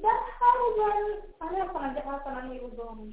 That's how well, ano, sa Jakarta na may udon.